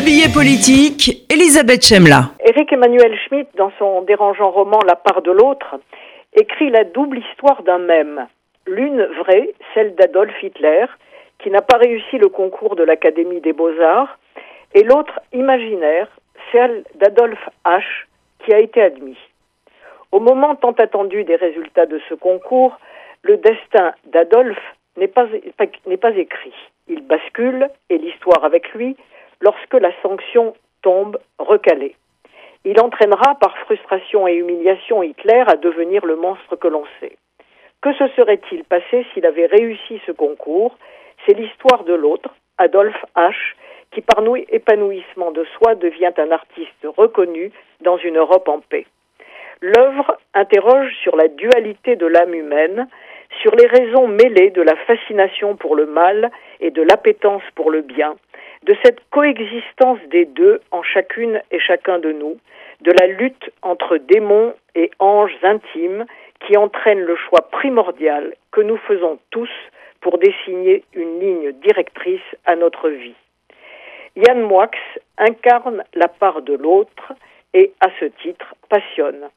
Le billet politique, Elisabeth Chemla. Éric Emmanuel Schmitt, dans son dérangeant roman La part de l'autre, écrit la double histoire d'un même. L'une vraie, celle d'Adolf Hitler, qui n'a pas réussi le concours de l'Académie des beaux-arts, et l'autre imaginaire, celle d'Adolf H, qui a été admis. Au moment tant attendu des résultats de ce concours, le destin d'Adolf n'est pas, pas écrit. Il bascule, et l'histoire avec lui, lorsque la sanction tombe recalée. Il entraînera par frustration et humiliation Hitler à devenir le monstre que l'on sait. Que se serait-il passé s'il avait réussi ce concours? C'est l'histoire de l'autre, Adolf H., qui par épanouissement de soi devient un artiste reconnu dans une Europe en paix. L'œuvre interroge sur la dualité de l'âme humaine, sur les raisons mêlées de la fascination pour le mal et de l'appétence pour le bien, de cette coexistence des deux en chacune et chacun de nous, de la lutte entre démons et anges intimes qui entraîne le choix primordial que nous faisons tous pour dessiner une ligne directrice à notre vie. Yann Moix incarne la part de l'autre et, à ce titre, passionne.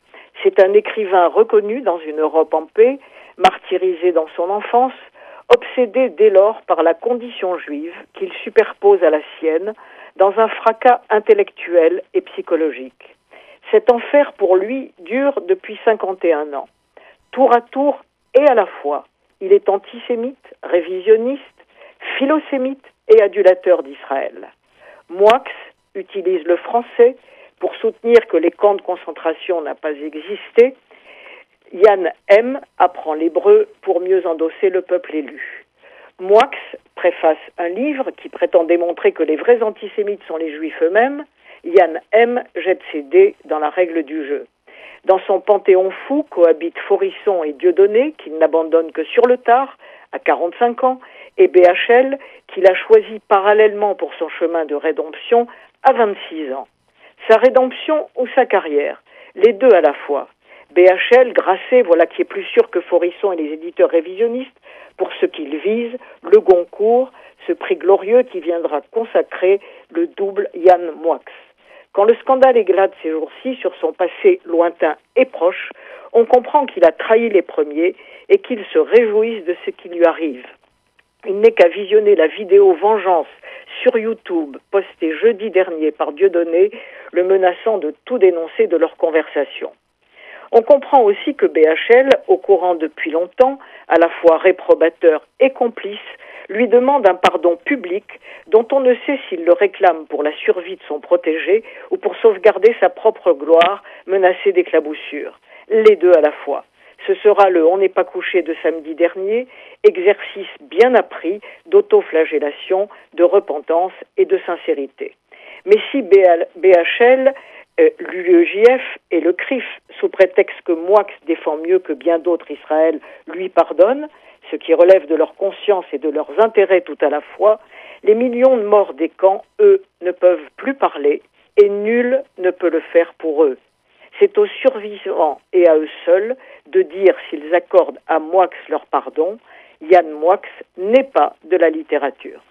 C'est un écrivain reconnu dans une Europe en paix, martyrisé dans son enfance, obsédé dès lors par la condition juive qu'il superpose à la sienne dans un fracas intellectuel et psychologique. Cet enfer pour lui dure depuis 51 ans. Tour à tour et à la fois, il est antisémite, révisionniste, philosémite et adulateur d'Israël. Moix utilise le français pour soutenir que les camps de concentration n'ont pas existé Yann M apprend l'hébreu pour mieux endosser le peuple élu. Moix préface un livre qui prétend démontrer que les vrais antisémites sont les juifs eux-mêmes. Yann M jette ses dés dans la règle du jeu. Dans son panthéon fou cohabitent Forisson et Dieudonné, qu'il n'abandonne que sur le tard, à 45 ans, et BHL, qu'il a choisi parallèlement pour son chemin de rédemption à 26 ans. Sa rédemption ou sa carrière, les deux à la fois. BHL, Grasset, voilà qui est plus sûr que Forisson et les éditeurs révisionnistes pour ce qu'ils visent, le Goncourt, ce prix glorieux qui viendra consacrer le double Yann Moix. Quand le scandale éclate ces jours-ci sur son passé lointain et proche, on comprend qu'il a trahi les premiers et qu'il se réjouisse de ce qui lui arrive. Il n'est qu'à visionner la vidéo Vengeance sur YouTube, postée jeudi dernier par Dieudonné, le menaçant de tout dénoncer de leur conversation. On comprend aussi que BHL, au courant depuis longtemps, à la fois réprobateur et complice, lui demande un pardon public dont on ne sait s'il le réclame pour la survie de son protégé ou pour sauvegarder sa propre gloire menacée d'éclaboussure. Les deux à la fois. Ce sera le On n'est pas couché de samedi dernier, exercice bien appris d'autoflagellation, de repentance et de sincérité. Mais si BHL euh, l'UEJF et le CRIF, sous prétexte que Moix défend mieux que bien d'autres Israël, lui pardonnent, ce qui relève de leur conscience et de leurs intérêts tout à la fois, les millions de morts des camps, eux, ne peuvent plus parler et nul ne peut le faire pour eux. C'est aux survivants et à eux seuls de dire s'ils accordent à Moix leur pardon. Yann Moix n'est pas de la littérature.